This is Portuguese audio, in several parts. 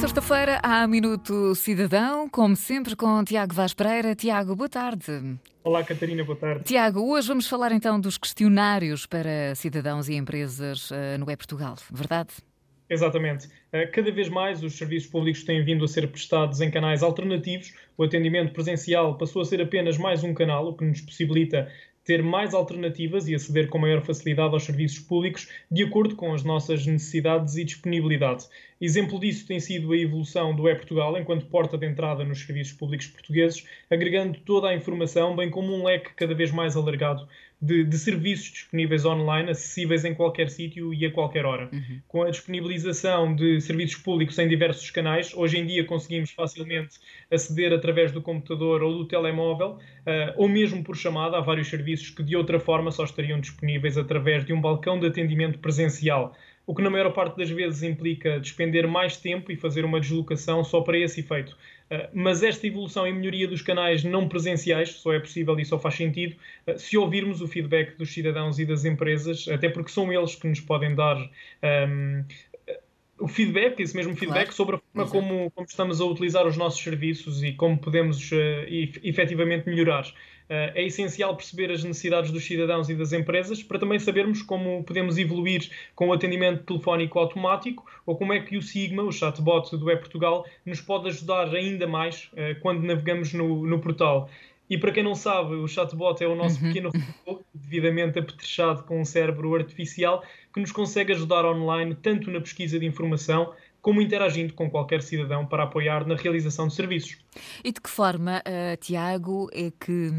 sexta-feira há Minuto Cidadão, como sempre com Tiago Vaz Pereira. Tiago, boa tarde. Olá, Catarina, boa tarde. Tiago, hoje vamos falar então dos questionários para cidadãos e empresas uh, no E-Portugal, verdade? Exatamente. Eh, cada vez mais os serviços públicos têm vindo a ser prestados em canais alternativos. O atendimento presencial passou a ser apenas mais um canal, o que nos possibilita ter mais alternativas e aceder com maior facilidade aos serviços públicos de acordo com as nossas necessidades e disponibilidade. Exemplo disso tem sido a evolução do E-Portugal enquanto porta de entrada nos serviços públicos portugueses, agregando toda a informação, bem como um leque cada vez mais alargado de, de serviços disponíveis online, acessíveis em qualquer sítio e a qualquer hora. Uhum. Com a disponibilização de serviços públicos em diversos canais, hoje em dia conseguimos facilmente aceder através do computador ou do telemóvel, uh, ou mesmo por chamada, a vários serviços que de outra forma só estariam disponíveis através de um balcão de atendimento presencial o que na maior parte das vezes implica despender mais tempo e fazer uma deslocação só para esse efeito. Uh, mas esta evolução e melhoria dos canais não presenciais só é possível e só faz sentido uh, se ouvirmos o feedback dos cidadãos e das empresas, até porque são eles que nos podem dar um, o feedback, esse mesmo feedback, claro. sobre a forma como, como, estamos a utilizar os nossos serviços e como podemos uh, efetivamente melhorar. Uh, é essencial perceber as necessidades dos cidadãos e das empresas para também sabermos como podemos evoluir com o atendimento telefónico automático ou como é que o Sigma, o chatbot do E-Portugal, nos pode ajudar ainda mais uh, quando navegamos no, no portal. E para quem não sabe, o chatbot é o nosso uhum. pequeno robô, devidamente apetrechado com um cérebro artificial, que nos consegue ajudar online tanto na pesquisa de informação como interagindo com qualquer cidadão para apoiar na realização de serviços. E de que forma, uh, Tiago, é que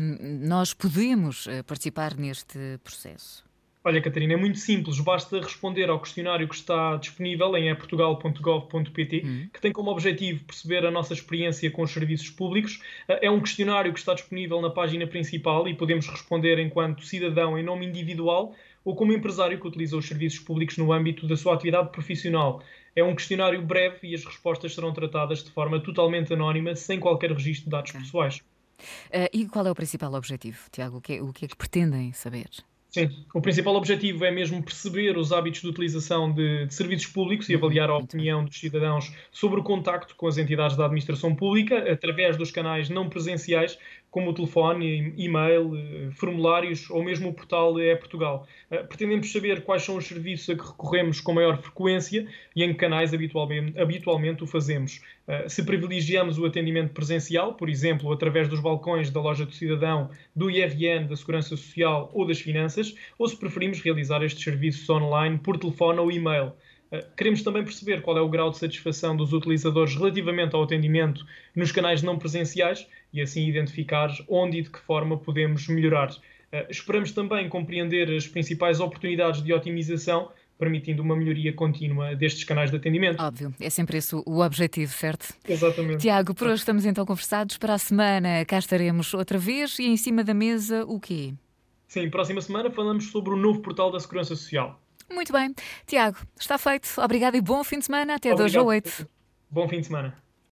nós podemos uh, participar neste processo? Olha, Catarina, é muito simples. Basta responder ao questionário que está disponível em eportugal.gov.pt, uhum. que tem como objetivo perceber a nossa experiência com os serviços públicos. É um questionário que está disponível na página principal e podemos responder enquanto cidadão em nome individual ou como empresário que utiliza os serviços públicos no âmbito da sua atividade profissional. É um questionário breve e as respostas serão tratadas de forma totalmente anónima, sem qualquer registro de dados okay. pessoais. Uh, e qual é o principal objetivo, Tiago? O que, é, o que é que pretendem saber? Sim, o principal objetivo é mesmo perceber os hábitos de utilização de, de, serviços públicos e avaliar a opinião dos cidadãos sobre o contacto com as entidades da administração pública através dos canais não presenciais, como o telefone, e-mail, eh, formulários ou mesmo o portal É Portugal. Eh, pretendemos saber quais são os serviços a que recorremos com maior frequência e em que canais habitualmente, habitualmente o fazemos. Eh, se privilegiamos o atendimento presencial, por exemplo, através dos balcões da loja do cidadão, do IRN, da Segurança Social ou das Finanças, ou se preferimos realizar estes serviços online por telefone ou e-mail. Queremos também perceber qual é o grau de satisfação dos utilizadores relativamente ao atendimento nos canais não presenciais e assim identificar onde e de que forma podemos melhorar. Esperamos também compreender as principais oportunidades de otimização permitindo uma melhoria contínua destes canais de atendimento. Óbvio, é sempre esse o objetivo, certo? Exatamente. Tiago, por hoje estamos então conversados. Para a semana cá estaremos outra vez e em cima da mesa o quê? Sim, próxima semana falamos sobre o novo portal da Segurança Social. Muito bem. Tiago, está feito. Obrigado e bom fim de semana. Até Obrigado. 2 a 8. Bom fim de semana.